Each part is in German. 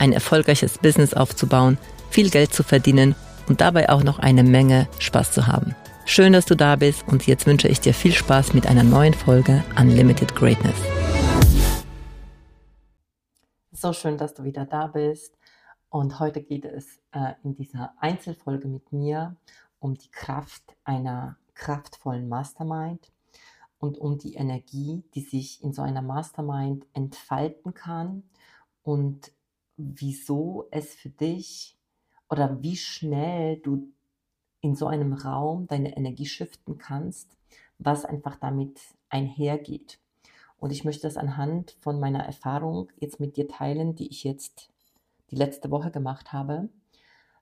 ein erfolgreiches Business aufzubauen, viel Geld zu verdienen und dabei auch noch eine Menge Spaß zu haben. Schön, dass du da bist und jetzt wünsche ich dir viel Spaß mit einer neuen Folge Unlimited Greatness. So schön, dass du wieder da bist. Und heute geht es äh, in dieser Einzelfolge mit mir um die Kraft einer kraftvollen Mastermind und um die Energie, die sich in so einer Mastermind entfalten kann und wieso es für dich oder wie schnell du in so einem Raum deine Energie shiften kannst, was einfach damit einhergeht. Und ich möchte das anhand von meiner Erfahrung jetzt mit dir teilen, die ich jetzt die letzte Woche gemacht habe,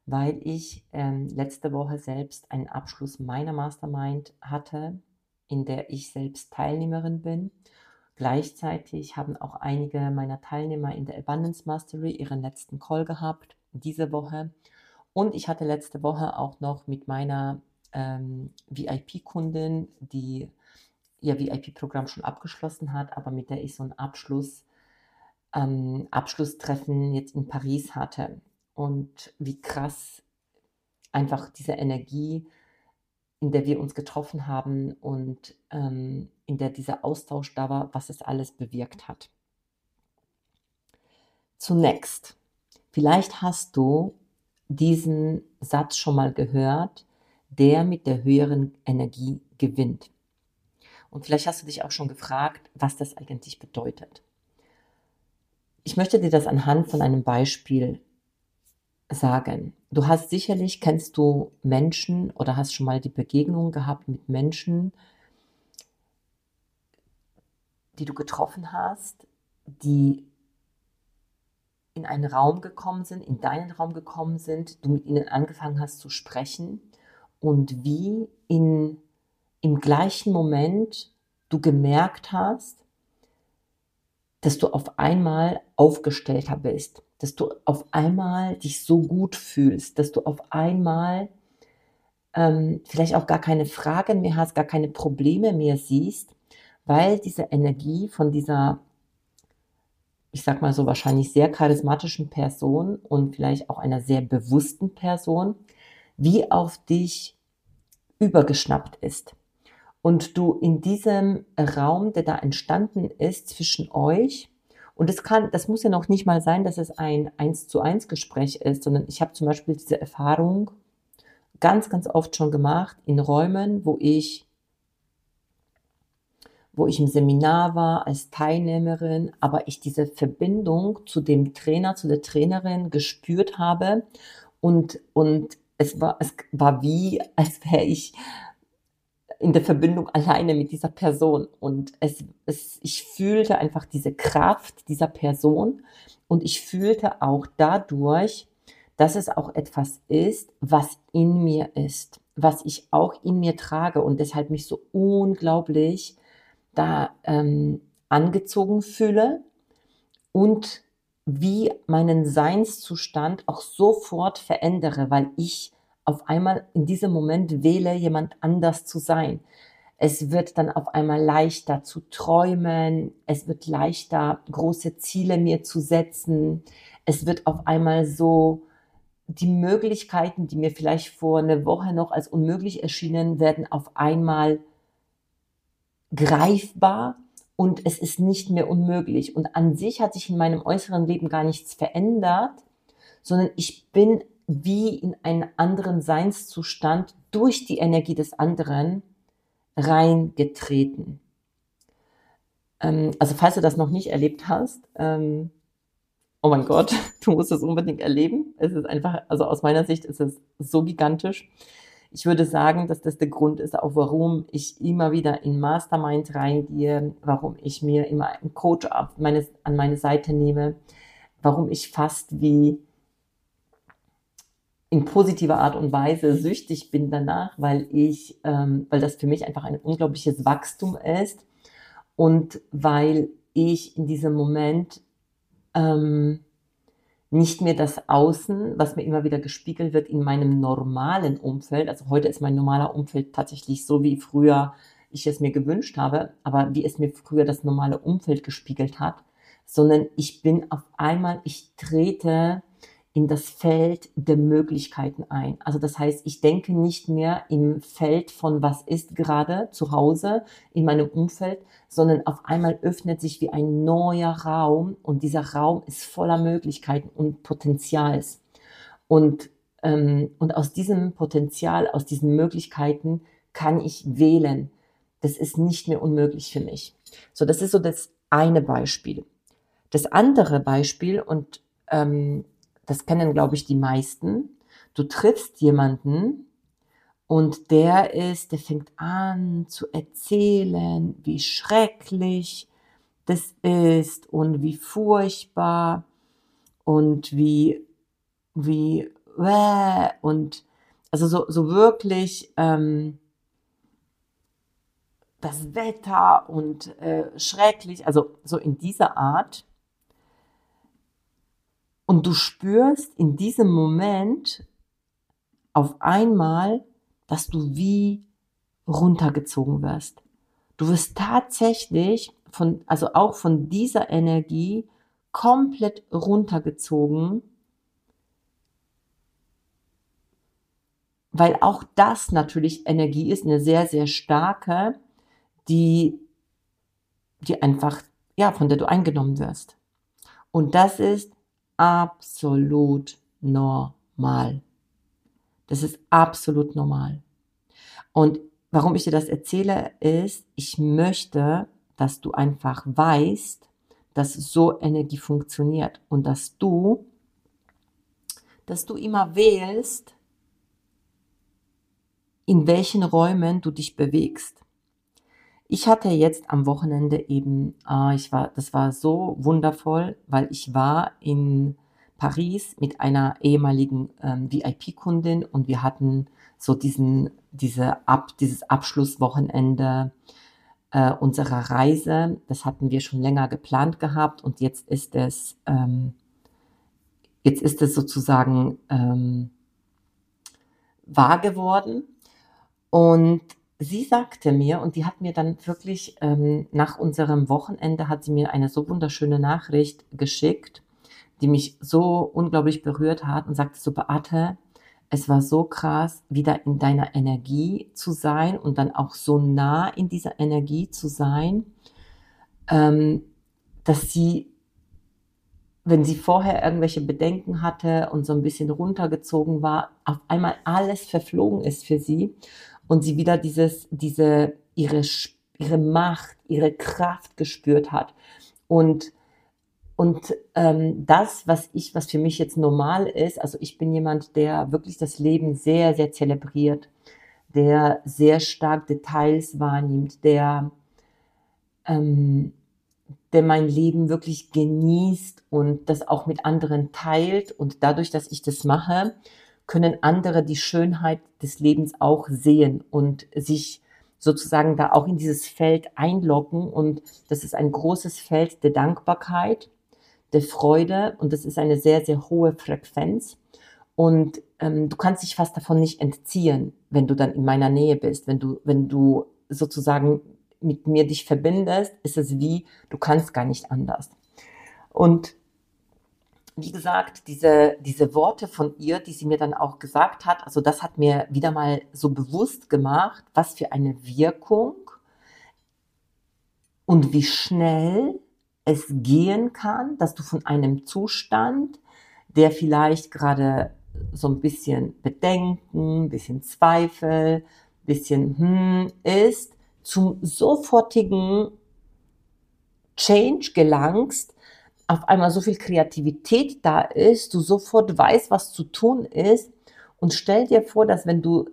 weil ich ähm, letzte Woche selbst einen Abschluss meiner Mastermind hatte in der ich selbst Teilnehmerin bin. Gleichzeitig haben auch einige meiner Teilnehmer in der Abundance Mastery ihren letzten Call gehabt, diese Woche. Und ich hatte letzte Woche auch noch mit meiner ähm, VIP-Kundin, die ihr VIP-Programm schon abgeschlossen hat, aber mit der ich so ein Abschluss, ähm, Abschlusstreffen jetzt in Paris hatte. Und wie krass einfach diese Energie in der wir uns getroffen haben und ähm, in der dieser Austausch da war, was es alles bewirkt hat. Zunächst, vielleicht hast du diesen Satz schon mal gehört, der mit der höheren Energie gewinnt. Und vielleicht hast du dich auch schon gefragt, was das eigentlich bedeutet. Ich möchte dir das anhand von einem Beispiel sagen. Du hast sicherlich, kennst du Menschen oder hast schon mal die Begegnung gehabt mit Menschen, die du getroffen hast, die in einen Raum gekommen sind, in deinen Raum gekommen sind, du mit ihnen angefangen hast zu sprechen und wie in, im gleichen Moment du gemerkt hast, dass du auf einmal aufgestellter bist, dass du auf einmal dich so gut fühlst, dass du auf einmal ähm, vielleicht auch gar keine Fragen mehr hast, gar keine Probleme mehr siehst, weil diese Energie von dieser, ich sag mal so wahrscheinlich sehr charismatischen Person und vielleicht auch einer sehr bewussten Person, wie auf dich übergeschnappt ist. Und du in diesem Raum, der da entstanden ist zwischen euch, und das kann, das muss ja noch nicht mal sein, dass es ein eins zu eins Gespräch ist, sondern ich habe zum Beispiel diese Erfahrung ganz, ganz oft schon gemacht in Räumen, wo ich, wo ich im Seminar war als Teilnehmerin, aber ich diese Verbindung zu dem Trainer, zu der Trainerin gespürt habe. Und, und es war, es war wie, als wäre ich in der Verbindung alleine mit dieser Person. Und es, es, ich fühlte einfach diese Kraft dieser Person und ich fühlte auch dadurch, dass es auch etwas ist, was in mir ist, was ich auch in mir trage und deshalb mich so unglaublich da ähm, angezogen fühle und wie meinen Seinszustand auch sofort verändere, weil ich auf einmal in diesem Moment wähle, jemand anders zu sein. Es wird dann auf einmal leichter zu träumen. Es wird leichter, große Ziele mir zu setzen. Es wird auf einmal so, die Möglichkeiten, die mir vielleicht vor einer Woche noch als unmöglich erschienen, werden auf einmal greifbar und es ist nicht mehr unmöglich. Und an sich hat sich in meinem äußeren Leben gar nichts verändert, sondern ich bin wie in einen anderen Seinszustand durch die Energie des anderen reingetreten. Ähm, also falls du das noch nicht erlebt hast, ähm, oh mein Gott, du musst es unbedingt erleben. Es ist einfach, also aus meiner Sicht ist es so gigantisch. Ich würde sagen, dass das der Grund ist, auch warum ich immer wieder in Mastermind reingehe, warum ich mir immer einen Coach auf meine, an meine Seite nehme, warum ich fast wie in positiver Art und Weise süchtig bin danach, weil ich, ähm, weil das für mich einfach ein unglaubliches Wachstum ist und weil ich in diesem Moment ähm, nicht mehr das Außen, was mir immer wieder gespiegelt wird in meinem normalen Umfeld. Also heute ist mein normaler Umfeld tatsächlich so wie früher ich es mir gewünscht habe, aber wie es mir früher das normale Umfeld gespiegelt hat, sondern ich bin auf einmal, ich trete in das Feld der Möglichkeiten ein. Also das heißt, ich denke nicht mehr im Feld von was ist gerade zu Hause in meinem Umfeld, sondern auf einmal öffnet sich wie ein neuer Raum und dieser Raum ist voller Möglichkeiten und Potenzials. Und, ähm, und aus diesem Potenzial, aus diesen Möglichkeiten kann ich wählen. Das ist nicht mehr unmöglich für mich. So, das ist so das eine Beispiel. Das andere Beispiel, und ähm, das kennen, glaube ich, die meisten. Du triffst jemanden und der ist, der fängt an zu erzählen, wie schrecklich das ist und wie furchtbar und wie, wie, und also so, so wirklich ähm, das Wetter und äh, schrecklich, also so in dieser Art. Und du spürst in diesem Moment auf einmal, dass du wie runtergezogen wirst. Du wirst tatsächlich von, also auch von dieser Energie komplett runtergezogen, weil auch das natürlich Energie ist, eine sehr, sehr starke, die, die einfach, ja, von der du eingenommen wirst. Und das ist absolut normal. Das ist absolut normal. Und warum ich dir das erzähle, ist, ich möchte, dass du einfach weißt, dass so Energie funktioniert und dass du, dass du immer wählst, in welchen Räumen du dich bewegst. Ich hatte jetzt am Wochenende eben, äh, ich war, das war so wundervoll, weil ich war in Paris mit einer ehemaligen ähm, VIP-Kundin und wir hatten so diesen, diese Ab, dieses Abschlusswochenende äh, unserer Reise. Das hatten wir schon länger geplant gehabt und jetzt ist es, ähm, jetzt ist es sozusagen ähm, wahr geworden. Und sie sagte mir, und die hat mir dann wirklich ähm, nach unserem Wochenende, hat sie mir eine so wunderschöne Nachricht geschickt, die mich so unglaublich berührt hat und sagte so, Beate, es war so krass, wieder in deiner Energie zu sein und dann auch so nah in dieser Energie zu sein, ähm, dass sie, wenn sie vorher irgendwelche Bedenken hatte und so ein bisschen runtergezogen war, auf einmal alles verflogen ist für sie und sie wieder dieses, diese, ihre, ihre Macht, ihre Kraft gespürt hat. Und, und ähm, das, was ich, was für mich jetzt normal ist, also ich bin jemand, der wirklich das Leben sehr, sehr zelebriert, der sehr stark Details wahrnimmt, der, ähm, der mein Leben wirklich genießt und das auch mit anderen teilt. Und dadurch, dass ich das mache, können andere die Schönheit des Lebens auch sehen und sich sozusagen da auch in dieses Feld einloggen. Und das ist ein großes Feld der Dankbarkeit, der Freude und das ist eine sehr, sehr hohe Frequenz. Und ähm, du kannst dich fast davon nicht entziehen, wenn du dann in meiner Nähe bist. Wenn du, wenn du sozusagen mit mir dich verbindest, ist es wie, du kannst gar nicht anders. Und wie gesagt, diese, diese Worte von ihr, die sie mir dann auch gesagt hat, also das hat mir wieder mal so bewusst gemacht, was für eine Wirkung und wie schnell es gehen kann, dass du von einem Zustand, der vielleicht gerade so ein bisschen Bedenken, ein bisschen Zweifel, ein bisschen hm ist, zum sofortigen Change gelangst, auf einmal so viel Kreativität da ist, du sofort weißt, was zu tun ist. Und stell dir vor, dass wenn du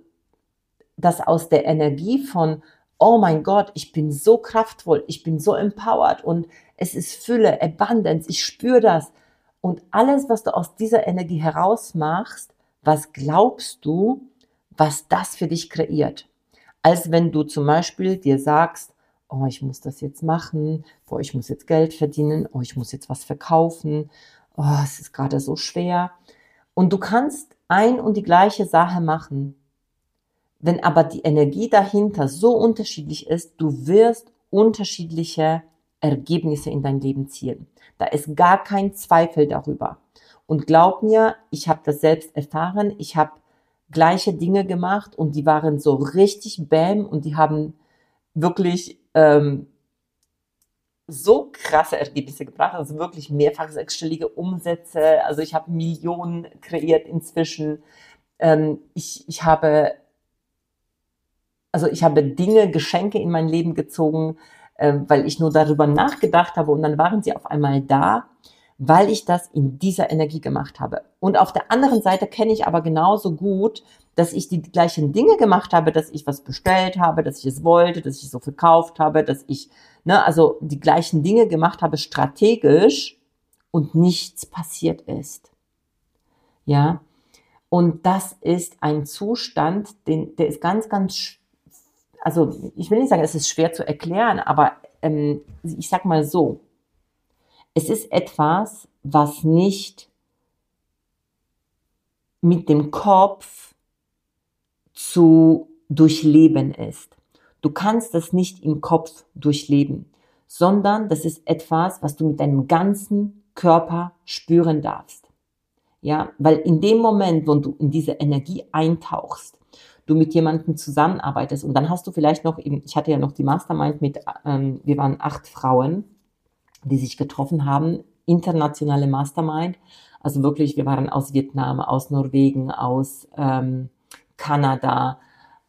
das aus der Energie von, oh mein Gott, ich bin so kraftvoll, ich bin so empowered und es ist Fülle, Abundance, ich spüre das. Und alles, was du aus dieser Energie heraus machst, was glaubst du, was das für dich kreiert? Als wenn du zum Beispiel dir sagst, oh, ich muss das jetzt machen, oh, ich muss jetzt Geld verdienen, oh, ich muss jetzt was verkaufen, oh, es ist gerade so schwer. Und du kannst ein und die gleiche Sache machen. Wenn aber die Energie dahinter so unterschiedlich ist, du wirst unterschiedliche Ergebnisse in dein Leben ziehen. Da ist gar kein Zweifel darüber. Und glaub mir, ich habe das selbst erfahren. Ich habe gleiche Dinge gemacht und die waren so richtig bam und die haben wirklich ähm, so krasse Ergebnisse gebracht, also wirklich mehrfach sechsstellige Umsätze. Also ich habe Millionen kreiert inzwischen. Ähm, ich, ich habe also ich habe Dinge, Geschenke in mein Leben gezogen, äh, weil ich nur darüber nachgedacht habe und dann waren sie auf einmal da, weil ich das in dieser Energie gemacht habe. Und auf der anderen Seite kenne ich aber genauso gut, dass ich die gleichen Dinge gemacht habe, dass ich was bestellt habe, dass ich es wollte, dass ich es so verkauft habe, dass ich, ne, also die gleichen Dinge gemacht habe strategisch und nichts passiert ist. Ja. Und das ist ein Zustand, den, der ist ganz, ganz, also ich will nicht sagen, es ist schwer zu erklären, aber ähm, ich sag mal so, es ist etwas, was nicht mit dem Kopf zu durchleben ist. Du kannst das nicht im Kopf durchleben, sondern das ist etwas, was du mit deinem ganzen Körper spüren darfst. Ja, weil in dem Moment, wo du in diese Energie eintauchst, du mit jemandem zusammenarbeitest und dann hast du vielleicht noch, ich hatte ja noch die Mastermind mit, ähm, wir waren acht Frauen, die sich getroffen haben, internationale Mastermind, also wirklich, wir waren aus Vietnam, aus Norwegen, aus ähm, Kanada,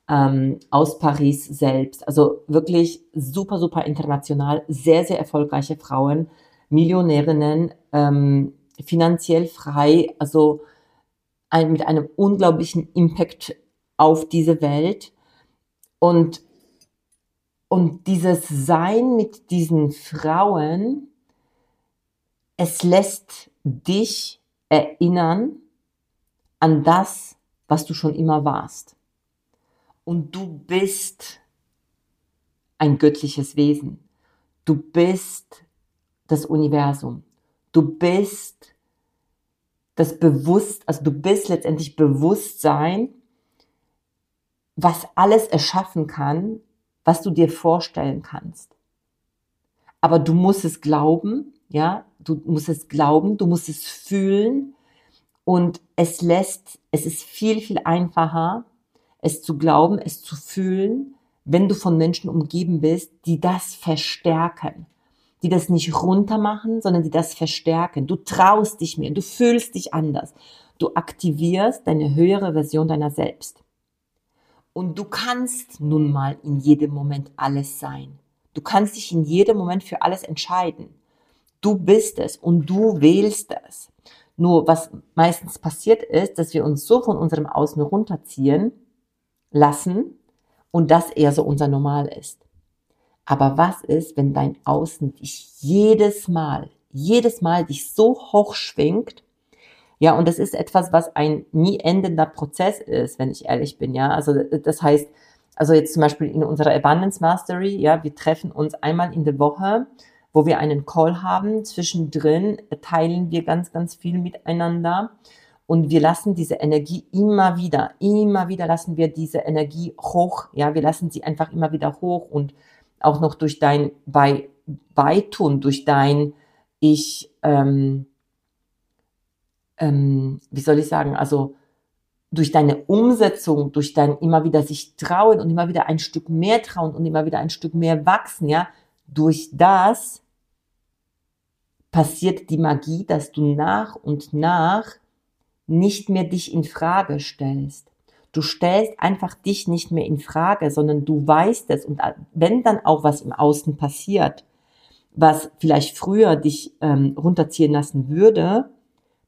ähm, aus Paris selbst. Also wirklich super, super international, sehr, sehr erfolgreiche Frauen, Millionärinnen, ähm, finanziell frei, also ein, mit einem unglaublichen Impact auf diese Welt. Und, und dieses Sein mit diesen Frauen, es lässt dich erinnern an das, was du schon immer warst. Und du bist ein göttliches Wesen. Du bist das Universum. Du bist das Bewusst, also du bist letztendlich Bewusstsein, was alles erschaffen kann, was du dir vorstellen kannst. Aber du musst es glauben, ja, du musst es glauben, du musst es fühlen, und es lässt, es ist viel, viel einfacher, es zu glauben, es zu fühlen, wenn du von Menschen umgeben bist, die das verstärken. Die das nicht runtermachen, sondern die das verstärken. Du traust dich mehr, du fühlst dich anders. Du aktivierst deine höhere Version deiner selbst. Und du kannst nun mal in jedem Moment alles sein. Du kannst dich in jedem Moment für alles entscheiden. Du bist es und du wählst es. Nur was meistens passiert ist, dass wir uns so von unserem Außen runterziehen lassen und das eher so unser Normal ist. Aber was ist, wenn dein Außen dich jedes Mal, jedes Mal dich so hoch schwingt? Ja, und das ist etwas, was ein nie endender Prozess ist, wenn ich ehrlich bin. Ja, also das heißt, also jetzt zum Beispiel in unserer Abundance Mastery, ja, wir treffen uns einmal in der Woche wo wir einen Call haben. Zwischendrin teilen wir ganz, ganz viel miteinander und wir lassen diese Energie immer wieder, immer wieder lassen wir diese Energie hoch. Ja, wir lassen sie einfach immer wieder hoch und auch noch durch dein bei Beitun, durch dein ich, ähm, ähm, wie soll ich sagen, also durch deine Umsetzung, durch dein immer wieder sich trauen und immer wieder ein Stück mehr trauen und immer wieder ein Stück mehr wachsen, ja, durch das passiert die Magie, dass du nach und nach nicht mehr dich in Frage stellst. Du stellst einfach dich nicht mehr in Frage, sondern du weißt es. Und wenn dann auch was im Außen passiert, was vielleicht früher dich ähm, runterziehen lassen würde,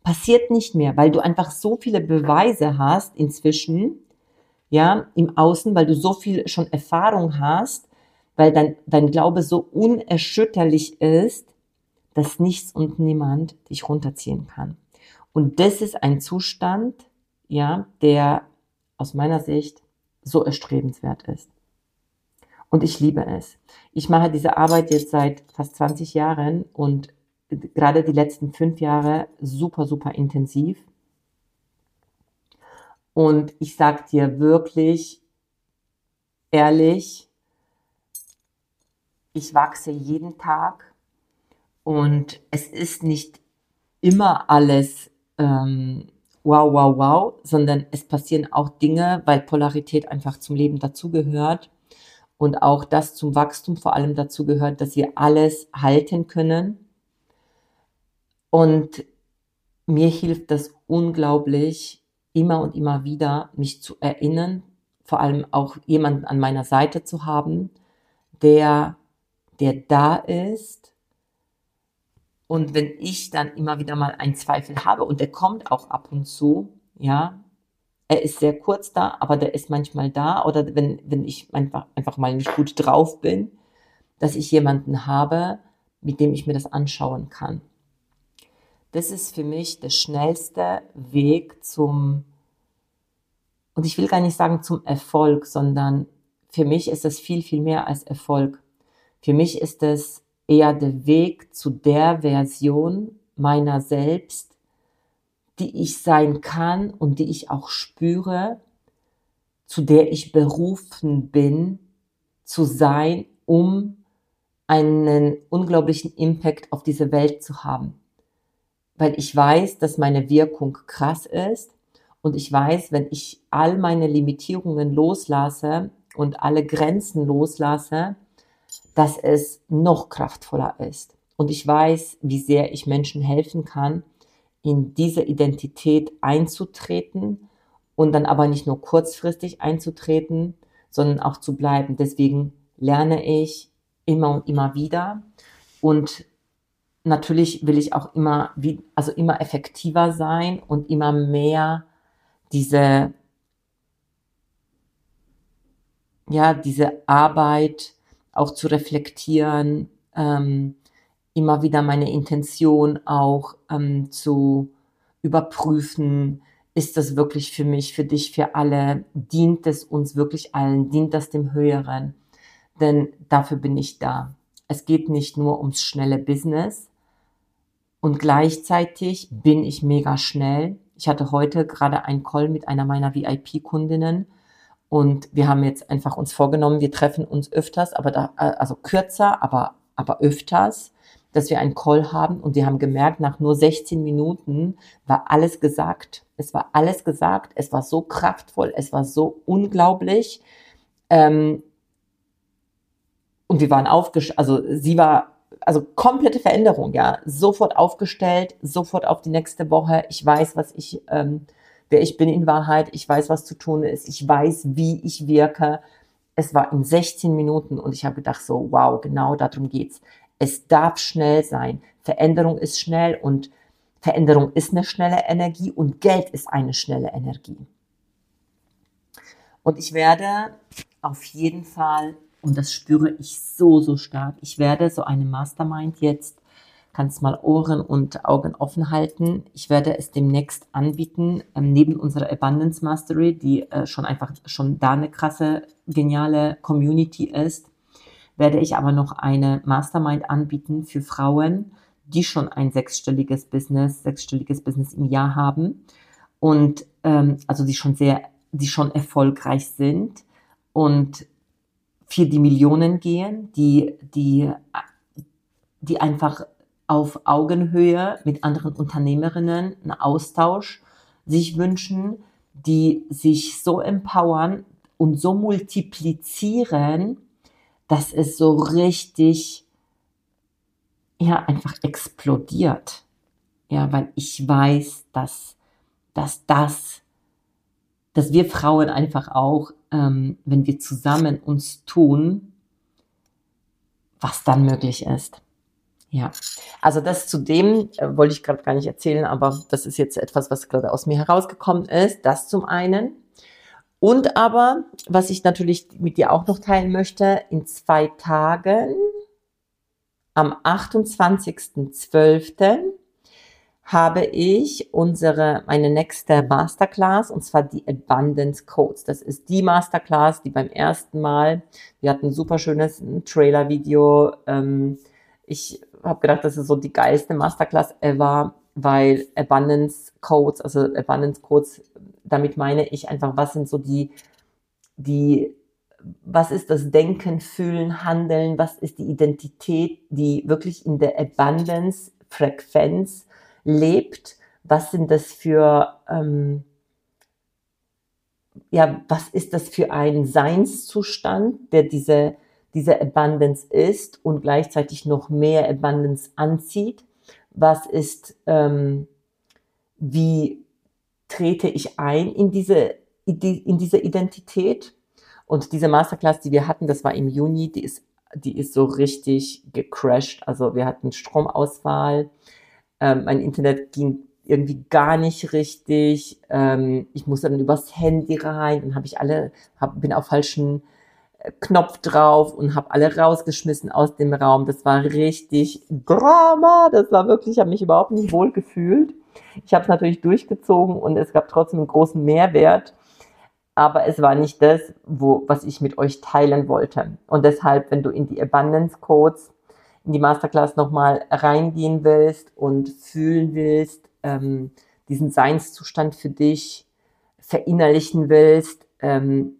passiert nicht mehr, weil du einfach so viele Beweise hast inzwischen, ja, im Außen, weil du so viel schon Erfahrung hast, weil dein, dein Glaube so unerschütterlich ist, dass nichts und niemand dich runterziehen kann. Und das ist ein Zustand, ja, der aus meiner Sicht so erstrebenswert ist. Und ich liebe es. Ich mache diese Arbeit jetzt seit fast 20 Jahren und gerade die letzten fünf Jahre super, super intensiv. Und ich sag dir wirklich ehrlich, ich wachse jeden Tag und es ist nicht immer alles ähm, wow, wow, wow, sondern es passieren auch Dinge, weil Polarität einfach zum Leben dazugehört und auch das zum Wachstum vor allem dazu gehört, dass wir alles halten können. Und mir hilft das unglaublich, immer und immer wieder mich zu erinnern, vor allem auch jemanden an meiner Seite zu haben, der, der da ist. Und wenn ich dann immer wieder mal einen Zweifel habe, und der kommt auch ab und zu, ja, er ist sehr kurz da, aber der ist manchmal da. Oder wenn, wenn ich einfach, einfach mal nicht gut drauf bin, dass ich jemanden habe, mit dem ich mir das anschauen kann. Das ist für mich der schnellste Weg zum, und ich will gar nicht sagen zum Erfolg, sondern für mich ist das viel, viel mehr als Erfolg. Für mich ist es eher der Weg zu der Version meiner selbst, die ich sein kann und die ich auch spüre, zu der ich berufen bin zu sein, um einen unglaublichen Impact auf diese Welt zu haben. Weil ich weiß, dass meine Wirkung krass ist und ich weiß, wenn ich all meine Limitierungen loslasse und alle Grenzen loslasse, dass es noch kraftvoller ist. Und ich weiß, wie sehr ich Menschen helfen kann, in diese Identität einzutreten und dann aber nicht nur kurzfristig einzutreten, sondern auch zu bleiben. Deswegen lerne ich immer und immer wieder und natürlich will ich auch immer, wie, also immer effektiver sein und immer mehr diese, ja, diese Arbeit auch zu reflektieren, ähm, immer wieder meine Intention auch ähm, zu überprüfen, ist das wirklich für mich, für dich, für alle, dient es uns wirklich allen, dient das dem Höheren? Denn dafür bin ich da. Es geht nicht nur ums schnelle Business und gleichzeitig bin ich mega schnell. Ich hatte heute gerade einen Call mit einer meiner VIP-Kundinnen und wir haben jetzt einfach uns vorgenommen, wir treffen uns öfters, aber da, äh, also kürzer, aber, aber öfters dass wir einen Call haben und wir haben gemerkt, nach nur 16 Minuten war alles gesagt. Es war alles gesagt. Es war so kraftvoll. Es war so unglaublich. Ähm, und wir waren aufgestellt, also sie war, also komplette Veränderung, ja, sofort aufgestellt, sofort auf die nächste Woche. Ich weiß, was ich, ähm, wer ich bin in Wahrheit. Ich weiß, was zu tun ist. Ich weiß, wie ich wirke. Es war in 16 Minuten und ich habe gedacht so, wow, genau darum geht's. Es darf schnell sein. Veränderung ist schnell und Veränderung ist eine schnelle Energie und Geld ist eine schnelle Energie. Und ich werde auf jeden Fall, und das spüre ich so, so stark, ich werde so eine Mastermind jetzt, kannst mal Ohren und Augen offen halten. Ich werde es demnächst anbieten, ähm, neben unserer Abundance Mastery, die äh, schon einfach schon da eine krasse, geniale Community ist werde ich aber noch eine Mastermind anbieten für Frauen, die schon ein sechsstelliges Business, sechsstelliges Business im Jahr haben und ähm, also die schon sehr, die schon erfolgreich sind und für die Millionen gehen, die, die, die einfach auf Augenhöhe mit anderen Unternehmerinnen einen Austausch sich wünschen, die sich so empowern und so multiplizieren, dass es so richtig, ja, einfach explodiert. Ja, weil ich weiß, dass, dass das, dass wir Frauen einfach auch, ähm, wenn wir zusammen uns tun, was dann möglich ist. Ja, also das zu dem äh, wollte ich gerade gar nicht erzählen, aber das ist jetzt etwas, was gerade aus mir herausgekommen ist. Das zum einen. Und aber, was ich natürlich mit dir auch noch teilen möchte, in zwei Tagen, am 28.12., habe ich unsere, meine nächste Masterclass und zwar die Abundance Codes. Das ist die Masterclass, die beim ersten Mal, wir hatten ein super schönes Trailer-Video. Ähm, ich habe gedacht, das ist so die geilste Masterclass ever, weil Abundance Codes, also Abundance Codes, damit meine ich einfach, was sind so die, die, was ist das Denken, Fühlen, Handeln, was ist die Identität, die wirklich in der Abundance Frequenz lebt, was sind das für, ähm, ja, was ist das für ein Seinszustand, der diese, diese Abundance ist und gleichzeitig noch mehr Abundance anzieht? Was ist, ähm, wie trete ich ein in diese, in diese Identität? Und diese Masterclass, die wir hatten, das war im Juni, die ist, die ist so richtig gecrashed. Also wir hatten Stromausfall, ähm, mein Internet ging irgendwie gar nicht richtig. Ähm, ich musste dann übers Handy rein, dann habe ich alle, hab, bin auf falschen Knopf drauf und habe alle rausgeschmissen aus dem Raum. Das war richtig Drama. Das war wirklich, ich habe mich überhaupt nicht wohl gefühlt. Ich habe es natürlich durchgezogen und es gab trotzdem einen großen Mehrwert. Aber es war nicht das, wo, was ich mit euch teilen wollte. Und deshalb, wenn du in die Abundance Codes in die Masterclass nochmal reingehen willst und fühlen willst, ähm, diesen Seinszustand für dich verinnerlichen willst, ähm,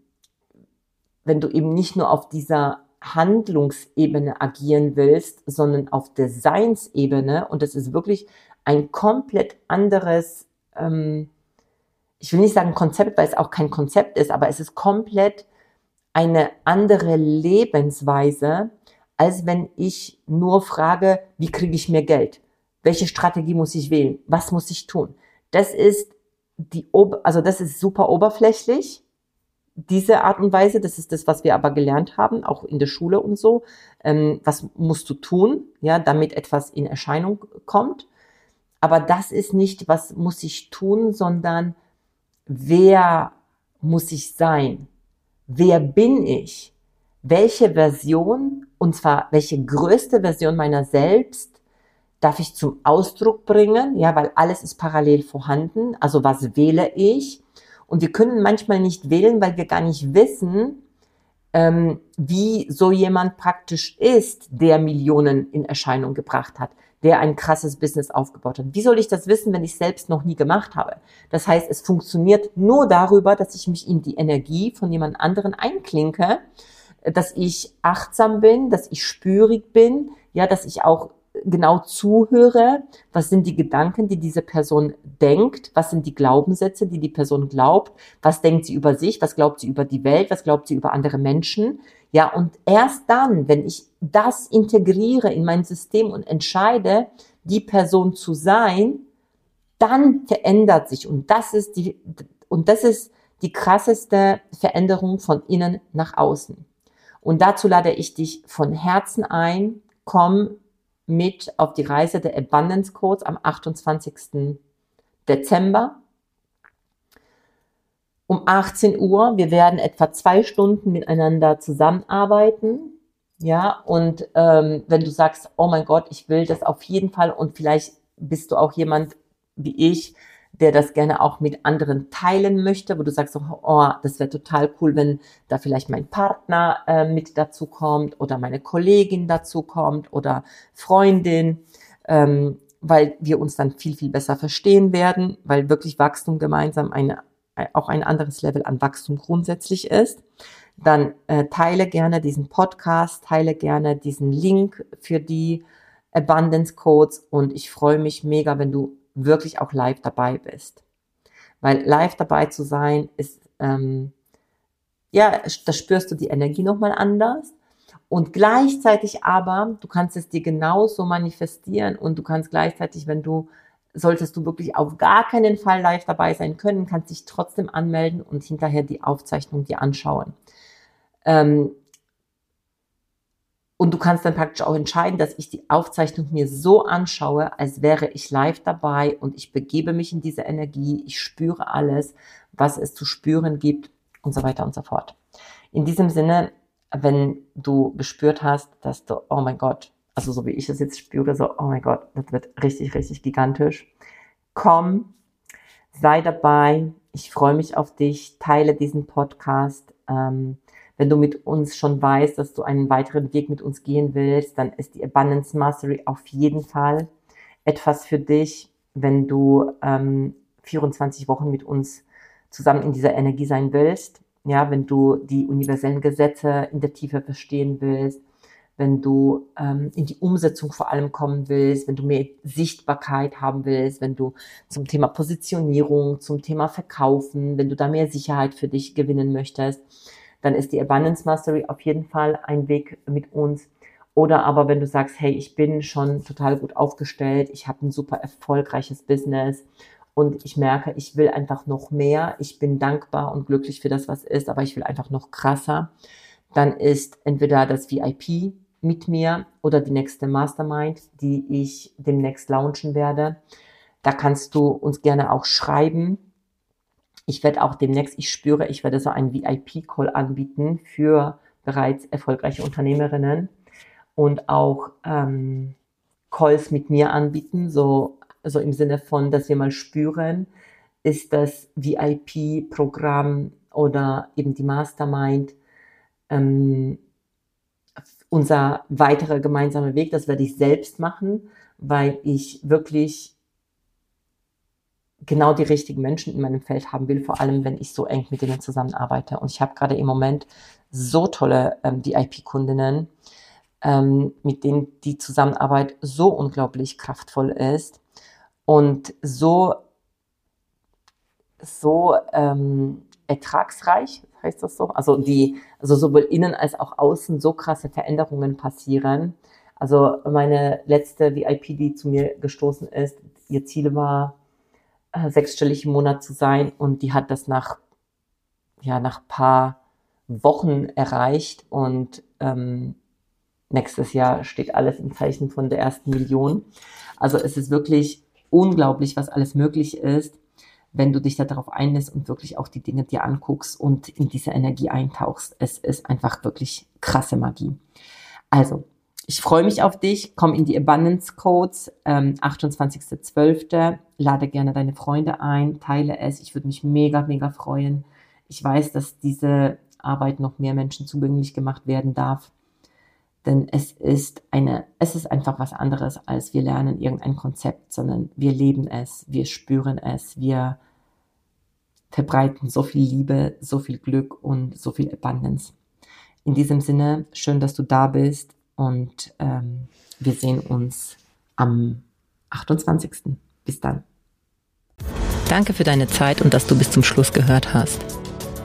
wenn du eben nicht nur auf dieser Handlungsebene agieren willst, sondern auf der Seinsebene und das ist wirklich ein komplett anderes, ähm, ich will nicht sagen Konzept, weil es auch kein Konzept ist, aber es ist komplett eine andere Lebensweise, als wenn ich nur frage, wie kriege ich mehr Geld? Welche Strategie muss ich wählen? Was muss ich tun? Das ist die, also das ist super oberflächlich. Diese Art und Weise, das ist das, was wir aber gelernt haben, auch in der Schule und so. Ähm, was musst du tun, ja, damit etwas in Erscheinung kommt? Aber das ist nicht, was muss ich tun, sondern wer muss ich sein? Wer bin ich? welche Version, und zwar welche größte Version meiner selbst, darf ich zum Ausdruck bringen, ja, weil alles ist parallel vorhanden. Also was wähle ich? Und wir können manchmal nicht wählen, weil wir gar nicht wissen, ähm, wie so jemand praktisch ist, der Millionen in Erscheinung gebracht hat, der ein krasses Business aufgebaut hat. Wie soll ich das wissen, wenn ich selbst noch nie gemacht habe? Das heißt, es funktioniert nur darüber, dass ich mich in die Energie von jemand anderen einklinke dass ich achtsam bin, dass ich spürig bin, ja, dass ich auch genau zuhöre, was sind die Gedanken, die diese Person denkt, was sind die Glaubenssätze, die die Person glaubt, was denkt sie über sich, was glaubt sie über die Welt, was glaubt sie über andere Menschen. Ja, und erst dann, wenn ich das integriere in mein System und entscheide, die Person zu sein, dann verändert sich und das ist die und das ist die krasseste Veränderung von innen nach außen. Und dazu lade ich dich von Herzen ein. Komm mit auf die Reise der Abundance Codes am 28. Dezember um 18 Uhr. Wir werden etwa zwei Stunden miteinander zusammenarbeiten. Ja, und ähm, wenn du sagst, oh mein Gott, ich will das auf jeden Fall und vielleicht bist du auch jemand wie ich, der das gerne auch mit anderen teilen möchte, wo du sagst, oh, das wäre total cool, wenn da vielleicht mein Partner äh, mit dazu kommt oder meine Kollegin dazu kommt oder Freundin, ähm, weil wir uns dann viel, viel besser verstehen werden, weil wirklich Wachstum gemeinsam eine, auch ein anderes Level an Wachstum grundsätzlich ist. Dann äh, teile gerne diesen Podcast, teile gerne diesen Link für die Abundance Codes und ich freue mich mega, wenn du wirklich auch live dabei bist. Weil live dabei zu sein ist, ähm, ja, da spürst du die Energie nochmal anders. Und gleichzeitig aber, du kannst es dir genauso manifestieren und du kannst gleichzeitig, wenn du, solltest du wirklich auf gar keinen Fall live dabei sein können, kannst dich trotzdem anmelden und hinterher die Aufzeichnung dir anschauen. Ähm, und du kannst dann praktisch auch entscheiden, dass ich die Aufzeichnung mir so anschaue, als wäre ich live dabei und ich begebe mich in diese Energie, ich spüre alles, was es zu spüren gibt und so weiter und so fort. In diesem Sinne, wenn du gespürt hast, dass du, oh mein Gott, also so wie ich es jetzt spüre, so, oh mein Gott, das wird richtig, richtig gigantisch, Komm, sei dabei. Ich freue mich auf dich. Teile diesen Podcast. Ähm, wenn du mit uns schon weißt, dass du einen weiteren Weg mit uns gehen willst, dann ist die Abundance Mastery auf jeden Fall etwas für dich, wenn du ähm, 24 Wochen mit uns zusammen in dieser Energie sein willst. Ja, wenn du die universellen Gesetze in der Tiefe verstehen willst, wenn du ähm, in die Umsetzung vor allem kommen willst, wenn du mehr Sichtbarkeit haben willst, wenn du zum Thema Positionierung, zum Thema Verkaufen, wenn du da mehr Sicherheit für dich gewinnen möchtest, dann ist die Abundance Mastery auf jeden Fall ein Weg mit uns. Oder aber wenn du sagst, hey, ich bin schon total gut aufgestellt, ich habe ein super erfolgreiches Business und ich merke, ich will einfach noch mehr, ich bin dankbar und glücklich für das, was ist, aber ich will einfach noch krasser, dann ist entweder das VIP mit mir oder die nächste Mastermind, die ich demnächst launchen werde. Da kannst du uns gerne auch schreiben. Ich werde auch demnächst, ich spüre, ich werde so einen VIP-Call anbieten für bereits erfolgreiche Unternehmerinnen und auch ähm, Calls mit mir anbieten, so, so im Sinne von, dass wir mal spüren, ist das VIP-Programm oder eben die Mastermind ähm, unser weiterer gemeinsamer Weg, das werde ich selbst machen, weil ich wirklich genau die richtigen Menschen in meinem Feld haben will, vor allem wenn ich so eng mit denen zusammenarbeite. Und ich habe gerade im Moment so tolle ähm, VIP-Kundinnen, ähm, mit denen die Zusammenarbeit so unglaublich kraftvoll ist und so, so ähm, ertragsreich, heißt das so? Also die, also sowohl innen als auch außen so krasse Veränderungen passieren. Also meine letzte VIP, die zu mir gestoßen ist, ihr Ziel war, äh, sechsstellig im Monat zu sein und die hat das nach, ja, nach paar Wochen erreicht und ähm, nächstes Jahr steht alles im Zeichen von der ersten Million. Also es ist wirklich unglaublich, was alles möglich ist wenn du dich darauf einlässt und wirklich auch die Dinge dir anguckst und in diese Energie eintauchst. Es ist einfach wirklich krasse Magie. Also, ich freue mich auf dich. Komm in die Abundance Codes, ähm, 28.12. Lade gerne deine Freunde ein, teile es. Ich würde mich mega, mega freuen. Ich weiß, dass diese Arbeit noch mehr Menschen zugänglich gemacht werden darf. Denn es ist eine, es ist einfach was anderes, als wir lernen irgendein Konzept, sondern wir leben es, wir spüren es, wir verbreiten so viel Liebe, so viel Glück und so viel Abundance. In diesem Sinne, schön, dass du da bist und ähm, wir sehen uns am 28. Bis dann. Danke für deine Zeit und dass du bis zum Schluss gehört hast.